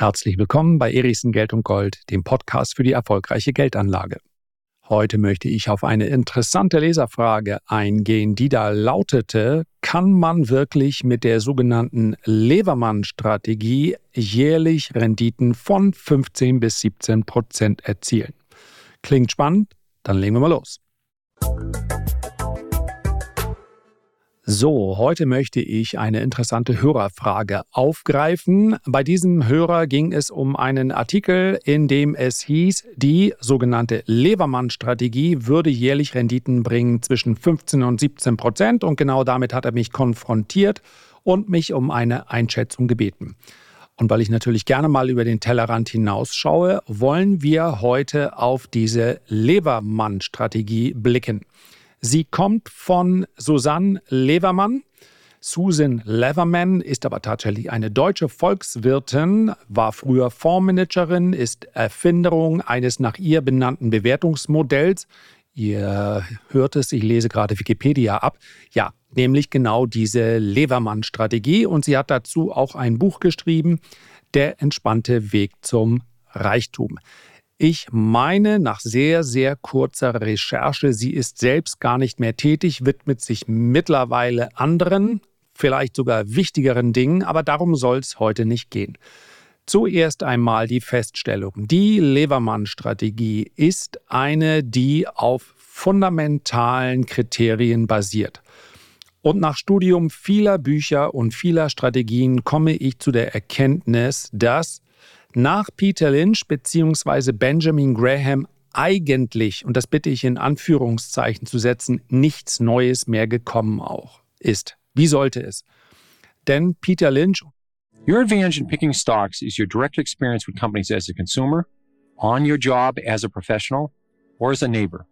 Herzlich willkommen bei Erichsen Geld und Gold, dem Podcast für die erfolgreiche Geldanlage. Heute möchte ich auf eine interessante Leserfrage eingehen, die da lautete, kann man wirklich mit der sogenannten Levermann-Strategie jährlich Renditen von 15 bis 17 Prozent erzielen? Klingt spannend? Dann legen wir mal los. So, heute möchte ich eine interessante Hörerfrage aufgreifen. Bei diesem Hörer ging es um einen Artikel, in dem es hieß, die sogenannte Levermann-Strategie würde jährlich Renditen bringen zwischen 15 und 17 Prozent. Und genau damit hat er mich konfrontiert und mich um eine Einschätzung gebeten. Und weil ich natürlich gerne mal über den Tellerrand hinausschaue, wollen wir heute auf diese Levermann-Strategie blicken. Sie kommt von Susanne Levermann. Susan Leverman ist aber tatsächlich eine deutsche Volkswirtin, war früher Fondsmanagerin, ist Erfinderung eines nach ihr benannten Bewertungsmodells. Ihr hört es, ich lese gerade Wikipedia ab. Ja, nämlich genau diese Levermann-Strategie. Und sie hat dazu auch ein Buch geschrieben, Der entspannte Weg zum Reichtum. Ich meine, nach sehr, sehr kurzer Recherche, sie ist selbst gar nicht mehr tätig, widmet sich mittlerweile anderen, vielleicht sogar wichtigeren Dingen, aber darum soll es heute nicht gehen. Zuerst einmal die Feststellung. Die Levermann-Strategie ist eine, die auf fundamentalen Kriterien basiert. Und nach Studium vieler Bücher und vieler Strategien komme ich zu der Erkenntnis, dass nach Peter Lynch bzw. Benjamin Graham eigentlich, und das bitte ich in Anführungszeichen zu setzen, nichts Neues mehr gekommen auch ist. Wie sollte es? Denn Peter Lynch. Your advantage in picking stocks is your direct experience with companies as a consumer, on your job as a professional, or as a neighbor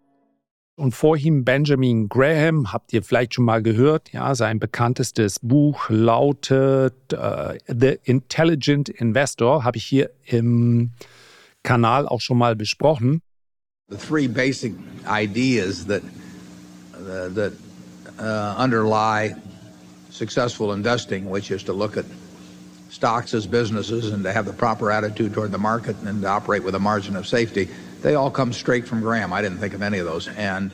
und vor ihm Benjamin Graham, habt ihr vielleicht schon mal gehört, ja, sein bekanntestes Buch lautet uh, The Intelligent Investor, habe ich hier im Kanal auch schon mal besprochen. The three basic ideas that uh, that uh, underlie successful investing, which is to look at stocks as businesses and to have the proper attitude toward the market and to operate with a margin of safety. They all come straight from Graham. I didn't think of any of those. And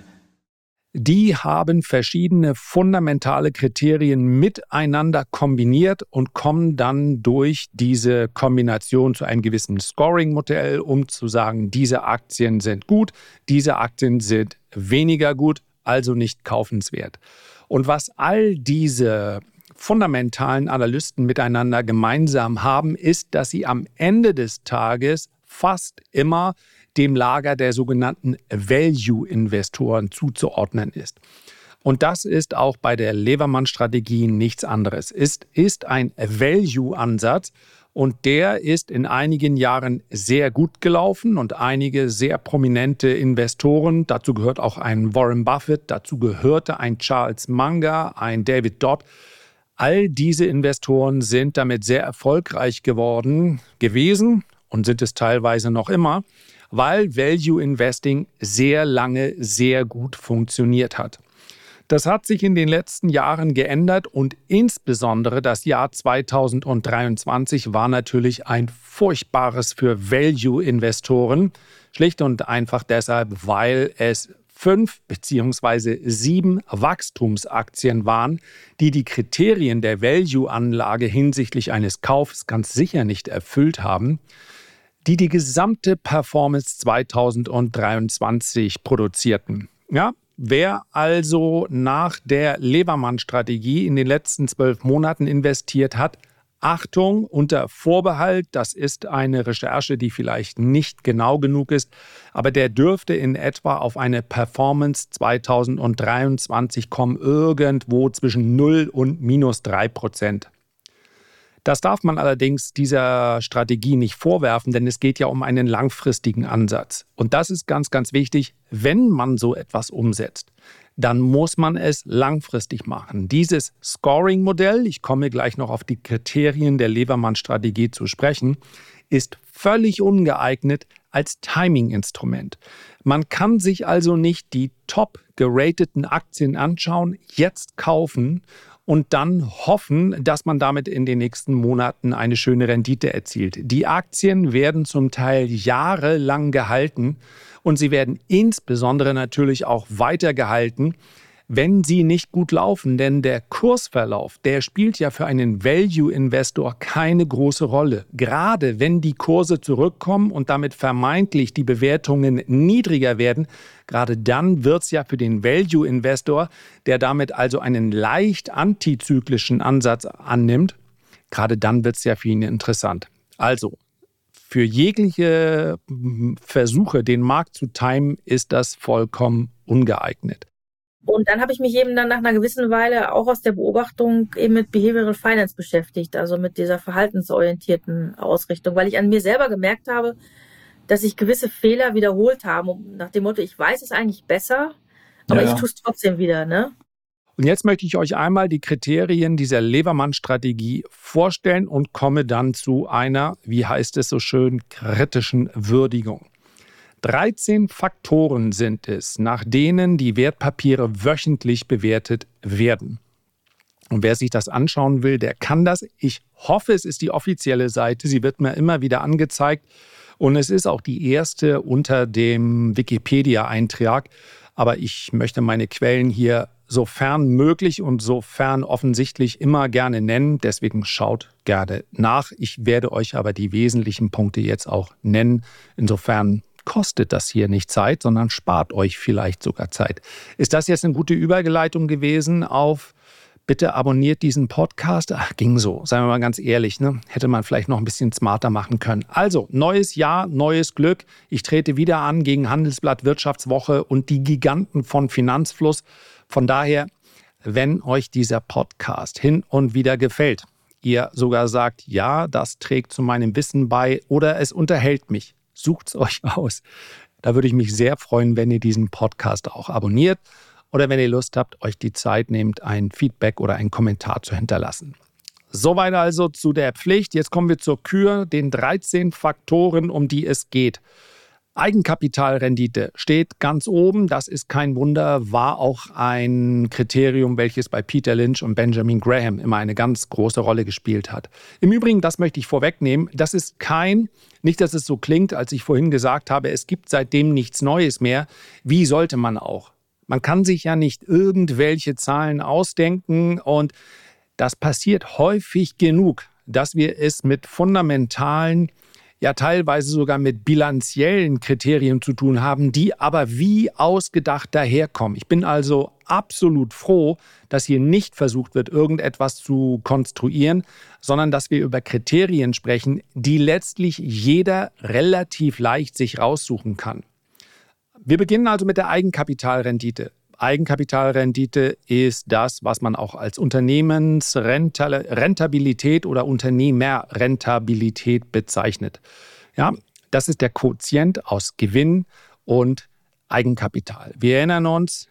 die haben verschiedene fundamentale Kriterien miteinander kombiniert und kommen dann durch diese Kombination zu einem gewissen Scoring-Modell, um zu sagen, diese Aktien sind gut, diese Aktien sind weniger gut, also nicht kaufenswert. Und was all diese fundamentalen Analysten miteinander gemeinsam haben, ist, dass sie am Ende des Tages fast immer dem Lager der sogenannten Value-Investoren zuzuordnen ist. Und das ist auch bei der Levermann-Strategie nichts anderes. Es ist ein Value-Ansatz und der ist in einigen Jahren sehr gut gelaufen und einige sehr prominente Investoren, dazu gehört auch ein Warren Buffett, dazu gehörte ein Charles Munger, ein David Dodd, All diese Investoren sind damit sehr erfolgreich geworden gewesen und sind es teilweise noch immer weil Value Investing sehr lange sehr gut funktioniert hat. Das hat sich in den letzten Jahren geändert und insbesondere das Jahr 2023 war natürlich ein furchtbares für Value-Investoren. Schlicht und einfach deshalb, weil es fünf beziehungsweise sieben Wachstumsaktien waren, die die Kriterien der Value-Anlage hinsichtlich eines Kaufs ganz sicher nicht erfüllt haben die die gesamte Performance 2023 produzierten. Ja, wer also nach der Levermann-Strategie in den letzten zwölf Monaten investiert hat, Achtung, unter Vorbehalt, das ist eine Recherche, die vielleicht nicht genau genug ist, aber der dürfte in etwa auf eine Performance 2023 kommen, irgendwo zwischen 0 und minus 3 Prozent. Das darf man allerdings dieser Strategie nicht vorwerfen, denn es geht ja um einen langfristigen Ansatz. Und das ist ganz, ganz wichtig, wenn man so etwas umsetzt dann muss man es langfristig machen. Dieses Scoring-Modell, ich komme gleich noch auf die Kriterien der Levermann-Strategie zu sprechen, ist völlig ungeeignet als Timing-Instrument. Man kann sich also nicht die top gerateten Aktien anschauen, jetzt kaufen und dann hoffen, dass man damit in den nächsten Monaten eine schöne Rendite erzielt. Die Aktien werden zum Teil jahrelang gehalten und sie werden insbesondere natürlich auch weiter gehalten, wenn sie nicht gut laufen. Denn der Kursverlauf, der spielt ja für einen Value-Investor keine große Rolle. Gerade wenn die Kurse zurückkommen und damit vermeintlich die Bewertungen niedriger werden, gerade dann wird es ja für den Value-Investor, der damit also einen leicht antizyklischen Ansatz annimmt, gerade dann wird es ja für ihn interessant. Also, für jegliche Versuche, den Markt zu timen, ist das vollkommen ungeeignet. Und dann habe ich mich eben dann nach einer gewissen Weile auch aus der Beobachtung eben mit Behavioral Finance beschäftigt, also mit dieser verhaltensorientierten Ausrichtung, weil ich an mir selber gemerkt habe, dass ich gewisse Fehler wiederholt habe, nach dem Motto, ich weiß es eigentlich besser, aber ja, ich tue es trotzdem wieder, ne? Und jetzt möchte ich euch einmal die Kriterien dieser Levermann-Strategie vorstellen und komme dann zu einer, wie heißt es so schön, kritischen Würdigung. 13 Faktoren sind es, nach denen die Wertpapiere wöchentlich bewertet werden. Und wer sich das anschauen will, der kann das. Ich hoffe, es ist die offizielle Seite. Sie wird mir immer wieder angezeigt. Und es ist auch die erste unter dem Wikipedia-Eintrag. Aber ich möchte meine Quellen hier sofern möglich und sofern offensichtlich immer gerne nennen. Deswegen schaut gerne nach. Ich werde euch aber die wesentlichen Punkte jetzt auch nennen. Insofern kostet das hier nicht Zeit, sondern spart euch vielleicht sogar Zeit. Ist das jetzt eine gute Übergeleitung gewesen auf Bitte abonniert diesen Podcast. Ach, ging so, seien wir mal ganz ehrlich, ne? hätte man vielleicht noch ein bisschen smarter machen können. Also, neues Jahr, neues Glück. Ich trete wieder an gegen Handelsblatt Wirtschaftswoche und die Giganten von Finanzfluss. Von daher, wenn euch dieser Podcast hin und wieder gefällt, ihr sogar sagt, ja, das trägt zu meinem Wissen bei oder es unterhält mich, Sucht es euch aus. Da würde ich mich sehr freuen, wenn ihr diesen Podcast auch abonniert oder wenn ihr Lust habt, euch die Zeit nehmt, ein Feedback oder einen Kommentar zu hinterlassen. Soweit also zu der Pflicht. Jetzt kommen wir zur Kür, den 13 Faktoren, um die es geht. Eigenkapitalrendite steht ganz oben. Das ist kein Wunder, war auch ein Kriterium, welches bei Peter Lynch und Benjamin Graham immer eine ganz große Rolle gespielt hat. Im Übrigen, das möchte ich vorwegnehmen, das ist kein, nicht, dass es so klingt, als ich vorhin gesagt habe, es gibt seitdem nichts Neues mehr. Wie sollte man auch? Man kann sich ja nicht irgendwelche Zahlen ausdenken und das passiert häufig genug, dass wir es mit fundamentalen ja teilweise sogar mit bilanziellen Kriterien zu tun haben, die aber wie ausgedacht daherkommen. Ich bin also absolut froh, dass hier nicht versucht wird, irgendetwas zu konstruieren, sondern dass wir über Kriterien sprechen, die letztlich jeder relativ leicht sich raussuchen kann. Wir beginnen also mit der Eigenkapitalrendite. Eigenkapitalrendite ist das, was man auch als Unternehmensrentabilität oder Unternehmerrentabilität bezeichnet. Ja, das ist der Quotient aus Gewinn und Eigenkapital. Wir erinnern uns,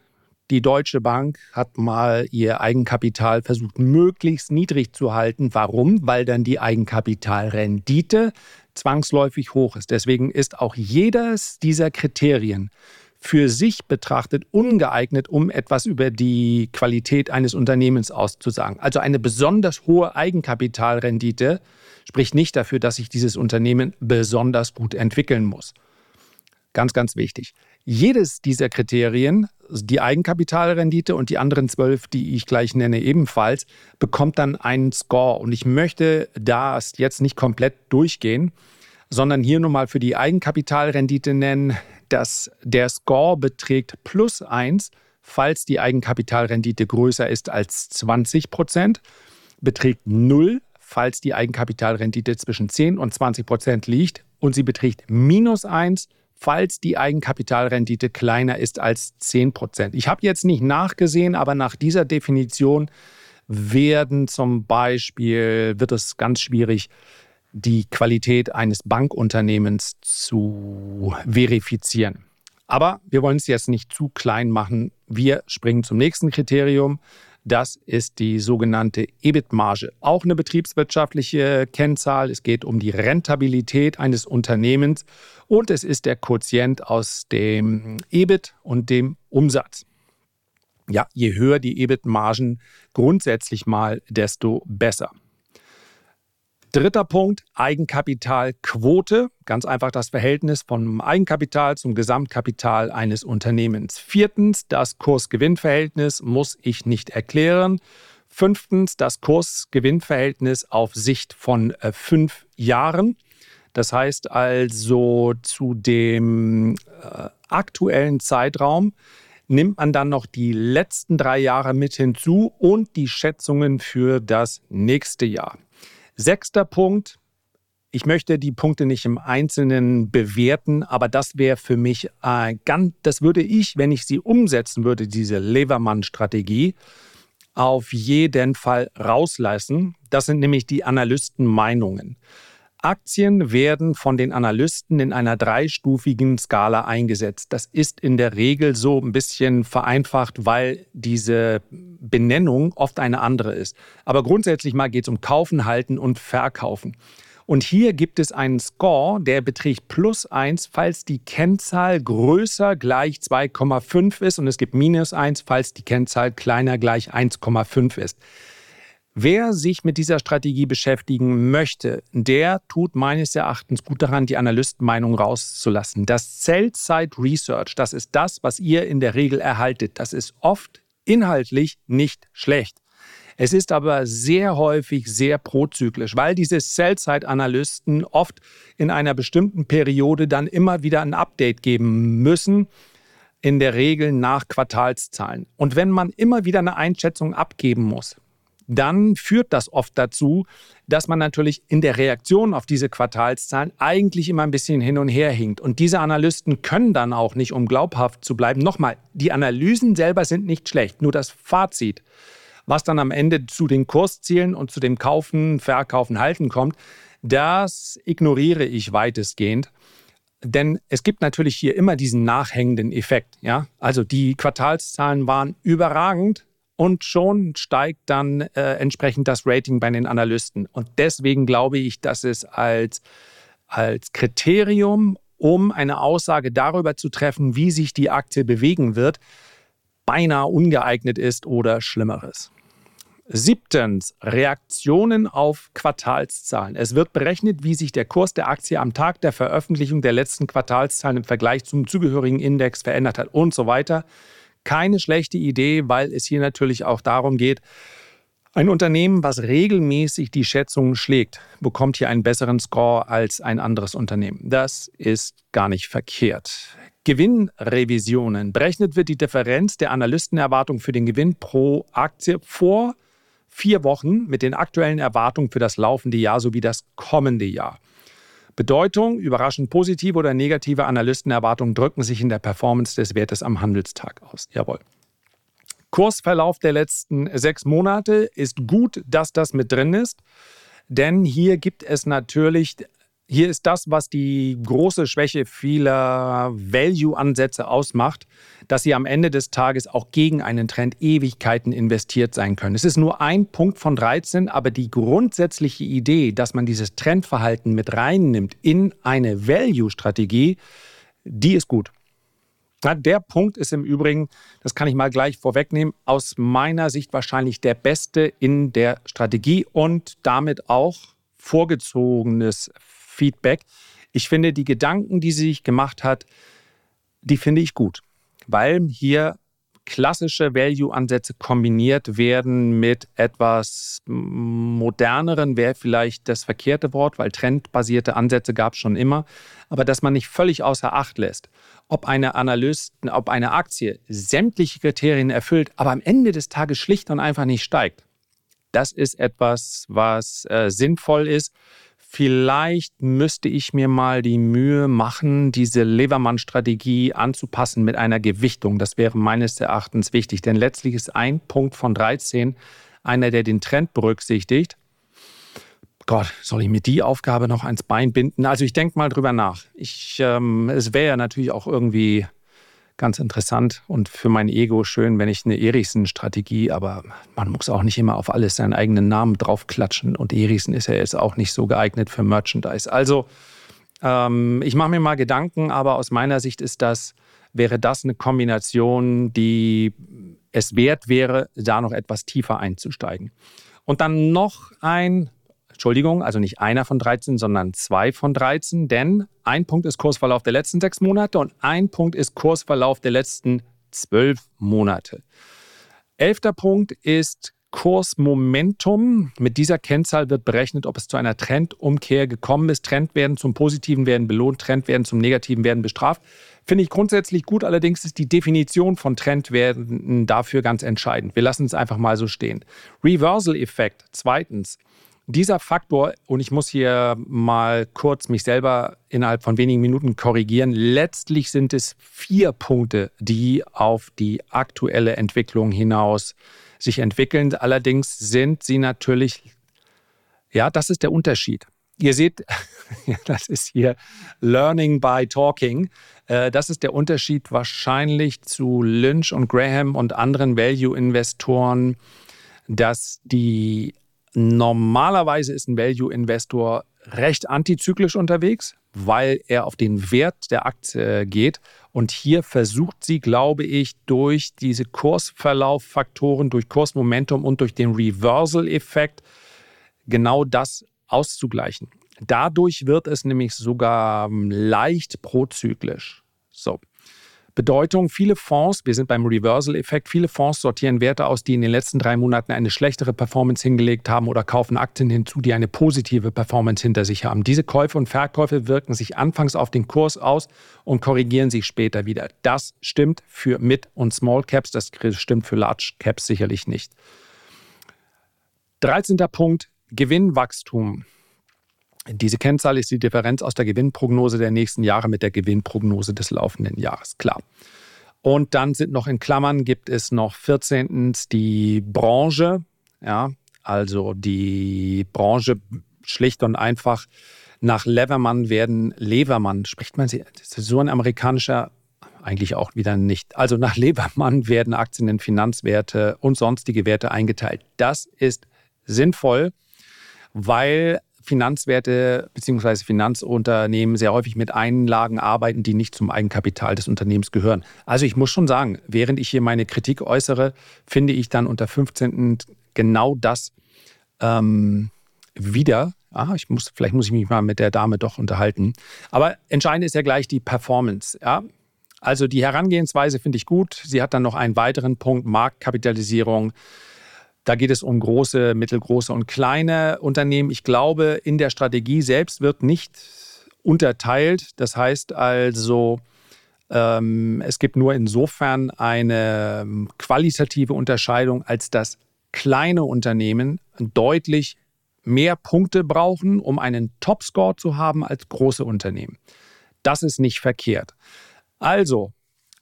die Deutsche Bank hat mal ihr Eigenkapital versucht, möglichst niedrig zu halten. Warum? Weil dann die Eigenkapitalrendite zwangsläufig hoch ist. Deswegen ist auch jedes dieser Kriterien für sich betrachtet ungeeignet, um etwas über die Qualität eines Unternehmens auszusagen. Also eine besonders hohe Eigenkapitalrendite spricht nicht dafür, dass sich dieses Unternehmen besonders gut entwickeln muss. Ganz, ganz wichtig. Jedes dieser Kriterien, die Eigenkapitalrendite und die anderen zwölf, die ich gleich nenne, ebenfalls, bekommt dann einen Score. Und ich möchte das jetzt nicht komplett durchgehen, sondern hier nur mal für die Eigenkapitalrendite nennen, dass der Score beträgt plus 1, falls die Eigenkapitalrendite größer ist als 20 Prozent, beträgt 0, falls die Eigenkapitalrendite zwischen 10 und 20 Prozent liegt und sie beträgt minus 1, falls die Eigenkapitalrendite kleiner ist als 10 Prozent. Ich habe jetzt nicht nachgesehen, aber nach dieser Definition werden zum Beispiel, wird es ganz schwierig, die Qualität eines Bankunternehmens zu verifizieren. Aber wir wollen es jetzt nicht zu klein machen. Wir springen zum nächsten Kriterium. Das ist die sogenannte EBIT-Marge. Auch eine betriebswirtschaftliche Kennzahl. Es geht um die Rentabilität eines Unternehmens und es ist der Quotient aus dem EBIT und dem Umsatz. Ja, je höher die EBIT-Margen grundsätzlich mal, desto besser. Dritter Punkt, Eigenkapitalquote. Ganz einfach das Verhältnis vom Eigenkapital zum Gesamtkapital eines Unternehmens. Viertens, das Kurs-Gewinn-Verhältnis muss ich nicht erklären. Fünftens, das Kurs-Gewinn-Verhältnis auf Sicht von äh, fünf Jahren. Das heißt also zu dem äh, aktuellen Zeitraum nimmt man dann noch die letzten drei Jahre mit hinzu und die Schätzungen für das nächste Jahr. Sechster Punkt. Ich möchte die Punkte nicht im Einzelnen bewerten, aber das wäre für mich äh, ganz, das würde ich, wenn ich sie umsetzen würde, diese Levermann-Strategie, auf jeden Fall rauslassen. Das sind nämlich die Analystenmeinungen. Aktien werden von den Analysten in einer dreistufigen Skala eingesetzt. Das ist in der Regel so ein bisschen vereinfacht, weil diese Benennung oft eine andere ist. Aber grundsätzlich mal geht es um Kaufen, Halten und Verkaufen. Und hier gibt es einen Score, der beträgt plus 1, falls die Kennzahl größer gleich 2,5 ist und es gibt minus 1, falls die Kennzahl kleiner gleich 1,5 ist. Wer sich mit dieser Strategie beschäftigen möchte, der tut meines Erachtens gut daran, die Analystenmeinung rauszulassen. Das Sell-Side Research, das ist das, was ihr in der Regel erhaltet. Das ist oft inhaltlich nicht schlecht. Es ist aber sehr häufig sehr prozyklisch, weil diese Sell-Side-Analysten oft in einer bestimmten Periode dann immer wieder ein Update geben müssen, in der Regel nach Quartalszahlen. Und wenn man immer wieder eine Einschätzung abgeben muss, dann führt das oft dazu, dass man natürlich in der Reaktion auf diese Quartalszahlen eigentlich immer ein bisschen hin und her hinkt. Und diese Analysten können dann auch nicht, um glaubhaft zu bleiben. Nochmal, die Analysen selber sind nicht schlecht, nur das Fazit, was dann am Ende zu den Kurszielen und zu dem Kaufen, Verkaufen, Halten kommt, das ignoriere ich weitestgehend. Denn es gibt natürlich hier immer diesen nachhängenden Effekt. Ja? Also die Quartalszahlen waren überragend, und schon steigt dann äh, entsprechend das Rating bei den Analysten. Und deswegen glaube ich, dass es als, als Kriterium, um eine Aussage darüber zu treffen, wie sich die Aktie bewegen wird, beinahe ungeeignet ist oder Schlimmeres. Siebtens, Reaktionen auf Quartalszahlen. Es wird berechnet, wie sich der Kurs der Aktie am Tag der Veröffentlichung der letzten Quartalszahlen im Vergleich zum zugehörigen Index verändert hat und so weiter keine schlechte Idee, weil es hier natürlich auch darum geht, ein Unternehmen, was regelmäßig die Schätzungen schlägt, bekommt hier einen besseren Score als ein anderes Unternehmen. Das ist gar nicht verkehrt. Gewinnrevisionen. Berechnet wird die Differenz der Analystenerwartung für den Gewinn pro Aktie vor vier Wochen mit den aktuellen Erwartungen für das laufende Jahr sowie das kommende Jahr. Bedeutung, überraschend positive oder negative Analystenerwartungen drücken sich in der Performance des Wertes am Handelstag aus. Jawohl. Kursverlauf der letzten sechs Monate ist gut, dass das mit drin ist, denn hier gibt es natürlich hier ist das, was die große Schwäche vieler Value-Ansätze ausmacht, dass sie am Ende des Tages auch gegen einen Trend Ewigkeiten investiert sein können. Es ist nur ein Punkt von 13, aber die grundsätzliche Idee, dass man dieses Trendverhalten mit reinnimmt in eine Value-Strategie, die ist gut. Der Punkt ist im Übrigen, das kann ich mal gleich vorwegnehmen, aus meiner Sicht wahrscheinlich der beste in der Strategie und damit auch vorgezogenes Feedback. Ich finde die Gedanken, die sie sich gemacht hat, die finde ich gut, weil hier klassische Value-Ansätze kombiniert werden mit etwas moderneren, wäre vielleicht das verkehrte Wort, weil trendbasierte Ansätze gab es schon immer, aber dass man nicht völlig außer Acht lässt, ob eine Analysten, ob eine Aktie sämtliche Kriterien erfüllt, aber am Ende des Tages schlicht und einfach nicht steigt. Das ist etwas, was äh, sinnvoll ist Vielleicht müsste ich mir mal die Mühe machen, diese Levermann-Strategie anzupassen mit einer Gewichtung. Das wäre meines Erachtens wichtig, denn letztlich ist ein Punkt von 13 einer, der den Trend berücksichtigt. Gott, soll ich mir die Aufgabe noch ans Bein binden? Also ich denke mal drüber nach. Ich, ähm, es wäre ja natürlich auch irgendwie ganz interessant und für mein Ego schön, wenn ich eine Erichsen-Strategie, aber man muss auch nicht immer auf alles seinen eigenen Namen draufklatschen und Erichsen ist ja jetzt auch nicht so geeignet für Merchandise. Also ähm, ich mache mir mal Gedanken, aber aus meiner Sicht ist das, wäre das eine Kombination, die es wert wäre, da noch etwas tiefer einzusteigen. Und dann noch ein, Entschuldigung, also nicht einer von 13, sondern zwei von 13, denn ein Punkt ist Kursverlauf der letzten sechs Monate und ein Punkt ist Kursverlauf der letzten zwölf Monate. Elfter Punkt ist Kursmomentum. Mit dieser Kennzahl wird berechnet, ob es zu einer Trendumkehr gekommen ist. Trend werden zum Positiven werden belohnt, Trend werden zum Negativen werden bestraft. Finde ich grundsätzlich gut, allerdings ist die Definition von Trend werden dafür ganz entscheidend. Wir lassen es einfach mal so stehen. Reversal-Effekt, zweitens. Dieser Faktor, und ich muss hier mal kurz mich selber innerhalb von wenigen Minuten korrigieren, letztlich sind es vier Punkte, die auf die aktuelle Entwicklung hinaus sich entwickeln. Allerdings sind sie natürlich, ja, das ist der Unterschied. Ihr seht, das ist hier Learning by Talking. Äh, das ist der Unterschied wahrscheinlich zu Lynch und Graham und anderen Value-Investoren, dass die normalerweise ist ein Value-Investor recht antizyklisch unterwegs, weil er auf den Wert der Aktie geht. Und hier versucht sie, glaube ich, durch diese Kursverlauffaktoren, durch Kursmomentum und durch den Reversal-Effekt genau das auszugleichen. Dadurch wird es nämlich sogar leicht prozyklisch. So. Bedeutung, viele Fonds, wir sind beim Reversal-Effekt, viele Fonds sortieren Werte aus, die in den letzten drei Monaten eine schlechtere Performance hingelegt haben oder kaufen Aktien hinzu, die eine positive Performance hinter sich haben. Diese Käufe und Verkäufe wirken sich anfangs auf den Kurs aus und korrigieren sich später wieder. Das stimmt für Mid- und Small Caps, das stimmt für Large Caps sicherlich nicht. 13. Punkt, Gewinnwachstum. Diese Kennzahl ist die Differenz aus der Gewinnprognose der nächsten Jahre mit der Gewinnprognose des laufenden Jahres. Klar. Und dann sind noch in Klammern, gibt es noch 14. die Branche. Ja, also die Branche schlicht und einfach nach Levermann werden Levermann, spricht man sie, das ist so ein amerikanischer, eigentlich auch wieder nicht. Also nach Levermann werden Aktien in Finanzwerte und sonstige Werte eingeteilt. Das ist sinnvoll, weil Finanzwerte bzw. Finanzunternehmen sehr häufig mit Einlagen arbeiten, die nicht zum Eigenkapital des Unternehmens gehören. Also ich muss schon sagen, während ich hier meine Kritik äußere, finde ich dann unter 15. genau das ähm, wieder. Ah, ich muss, vielleicht muss ich mich mal mit der Dame doch unterhalten. Aber entscheidend ist ja gleich die Performance. Ja? Also die Herangehensweise finde ich gut. Sie hat dann noch einen weiteren Punkt, Marktkapitalisierung. Da geht es um große, mittelgroße und kleine Unternehmen. Ich glaube, in der Strategie selbst wird nicht unterteilt. Das heißt also, ähm, es gibt nur insofern eine ähm, qualitative Unterscheidung, als dass kleine Unternehmen deutlich mehr Punkte brauchen, um einen Topscore zu haben als große Unternehmen. Das ist nicht verkehrt. Also,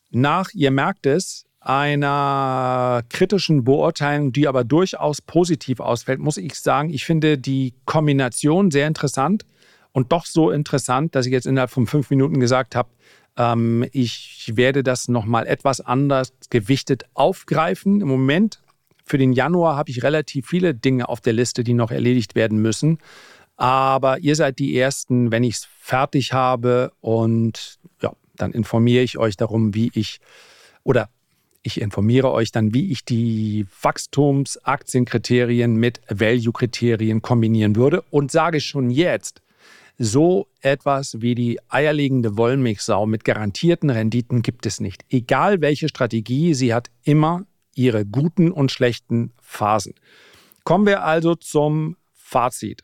nach, ihr merkt es, einer kritischen Beurteilung, die aber durchaus positiv ausfällt, muss ich sagen, ich finde die Kombination sehr interessant und doch so interessant, dass ich jetzt innerhalb von fünf Minuten gesagt habe, ähm, ich werde das nochmal etwas anders gewichtet aufgreifen. Im Moment für den Januar habe ich relativ viele Dinge auf der Liste, die noch erledigt werden müssen. Aber ihr seid die Ersten, wenn ich es fertig habe und ja, dann informiere ich euch darum, wie ich oder ich informiere euch dann, wie ich die Wachstumsaktienkriterien mit Value-Kriterien kombinieren würde und sage schon jetzt, so etwas wie die eierlegende Wollmilchsau mit garantierten Renditen gibt es nicht. Egal welche Strategie, sie hat immer ihre guten und schlechten Phasen. Kommen wir also zum Fazit.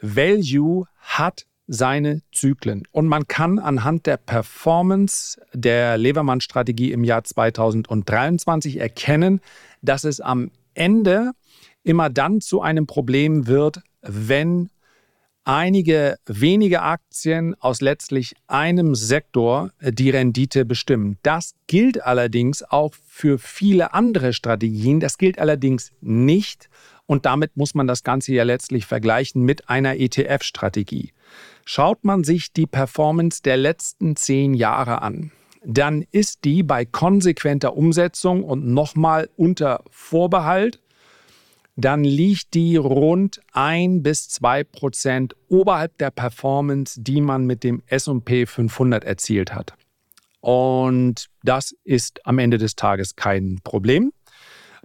Value hat seine Zyklen. Und man kann anhand der Performance der Levermann-Strategie im Jahr 2023 erkennen, dass es am Ende immer dann zu einem Problem wird, wenn einige wenige Aktien aus letztlich einem Sektor die Rendite bestimmen. Das gilt allerdings auch für viele andere Strategien. Das gilt allerdings nicht und damit muss man das Ganze ja letztlich vergleichen mit einer ETF-Strategie. Schaut man sich die Performance der letzten zehn Jahre an, dann ist die bei konsequenter Umsetzung und nochmal unter Vorbehalt, dann liegt die rund ein bis zwei Prozent oberhalb der Performance, die man mit dem S&P 500 erzielt hat. Und das ist am Ende des Tages kein Problem.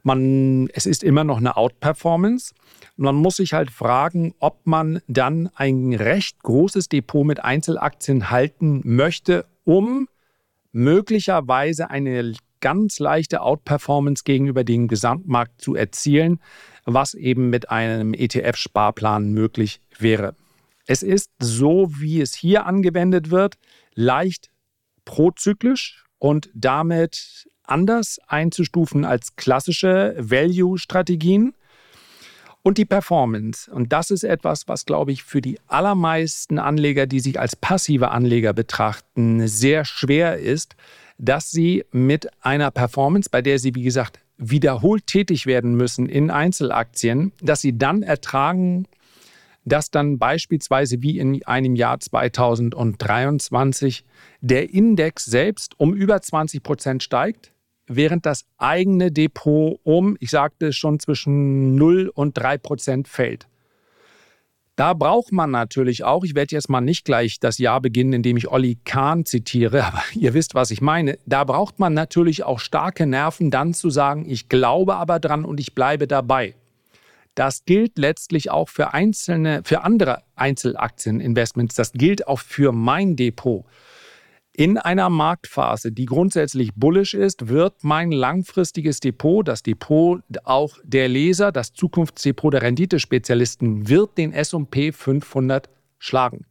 Man, es ist immer noch eine Outperformance. Man muss sich halt fragen, ob man dann ein recht großes Depot mit Einzelaktien halten möchte, um möglicherweise eine ganz leichte Outperformance gegenüber dem Gesamtmarkt zu erzielen, was eben mit einem ETF-Sparplan möglich wäre. Es ist so, wie es hier angewendet wird, leicht prozyklisch und damit anders einzustufen als klassische Value-Strategien. Und die Performance. Und das ist etwas, was, glaube ich, für die allermeisten Anleger, die sich als passive Anleger betrachten, sehr schwer ist, dass sie mit einer Performance, bei der sie, wie gesagt, wiederholt tätig werden müssen in Einzelaktien, dass sie dann ertragen, dass dann beispielsweise wie in einem Jahr 2023 der Index selbst um über 20 Prozent steigt, während das eigene Depot um, ich sagte schon, zwischen 0 und 3 Prozent fällt. Da braucht man natürlich auch, ich werde jetzt mal nicht gleich das Jahr beginnen, indem ich Olli Kahn zitiere, aber ihr wisst, was ich meine. Da braucht man natürlich auch starke Nerven, dann zu sagen, ich glaube aber dran und ich bleibe dabei. Das gilt letztlich auch für einzelne, für andere Einzelaktieninvestments. Das gilt auch für mein Depot. In einer Marktphase, die grundsätzlich bullish ist, wird mein langfristiges Depot, das Depot auch der Leser, das Zukunftsdepot der Renditespezialisten, wird den S&P 500 schlagen.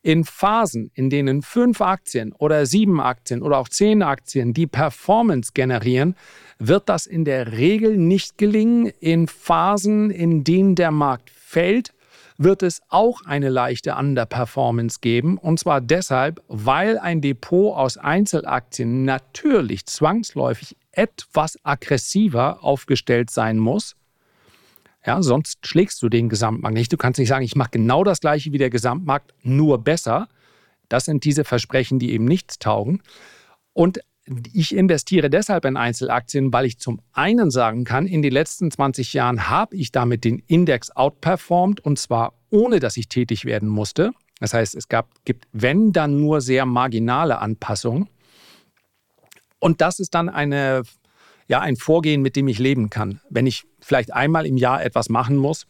In Phasen, in denen fünf Aktien oder sieben Aktien oder auch zehn Aktien die Performance generieren, wird das in der Regel nicht gelingen. In Phasen, in denen der Markt fällt, wird es auch eine leichte Underperformance geben. Und zwar deshalb, weil ein Depot aus Einzelaktien natürlich zwangsläufig etwas aggressiver aufgestellt sein muss. Ja, sonst schlägst du den Gesamtmarkt nicht. Du kannst nicht sagen, ich mache genau das gleiche wie der Gesamtmarkt, nur besser. Das sind diese Versprechen, die eben nichts taugen. Und ich investiere deshalb in Einzelaktien, weil ich zum einen sagen kann, in den letzten 20 Jahren habe ich damit den Index outperformed und zwar ohne, dass ich tätig werden musste. Das heißt, es gab, gibt, wenn dann nur sehr marginale Anpassungen. Und das ist dann eine, ja, ein Vorgehen, mit dem ich leben kann. Wenn ich vielleicht einmal im Jahr etwas machen muss,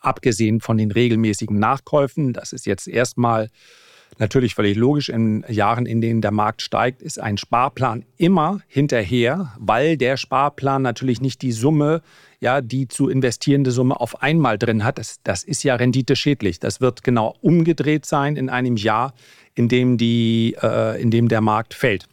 abgesehen von den regelmäßigen Nachkäufen, das ist jetzt erstmal Natürlich völlig logisch, in Jahren, in denen der Markt steigt, ist ein Sparplan immer hinterher, weil der Sparplan natürlich nicht die Summe, ja, die zu investierende Summe auf einmal drin hat. Das, das ist ja renditeschädlich. Das wird genau umgedreht sein in einem Jahr, in dem, die, äh, in dem der Markt fällt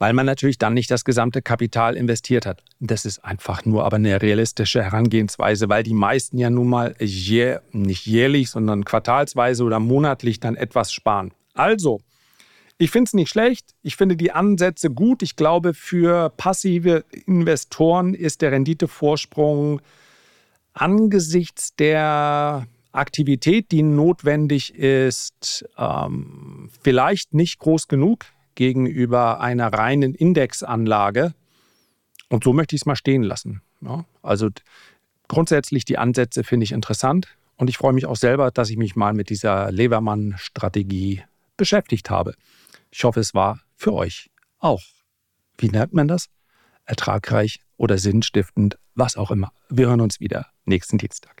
weil man natürlich dann nicht das gesamte Kapital investiert hat. Das ist einfach nur aber eine realistische Herangehensweise, weil die meisten ja nun mal jäh, nicht jährlich, sondern quartalsweise oder monatlich dann etwas sparen. Also, ich finde es nicht schlecht. Ich finde die Ansätze gut. Ich glaube, für passive Investoren ist der Renditevorsprung angesichts der Aktivität, die notwendig ist, ähm, vielleicht nicht groß genug gegenüber einer reinen Indexanlage. Und so möchte ich es mal stehen lassen. Ja, also grundsätzlich die Ansätze finde ich interessant und ich freue mich auch selber, dass ich mich mal mit dieser Levermann-Strategie beschäftigt habe. Ich hoffe, es war für euch auch. Wie nennt man das? Ertragreich oder sinnstiftend, was auch immer. Wir hören uns wieder nächsten Dienstag.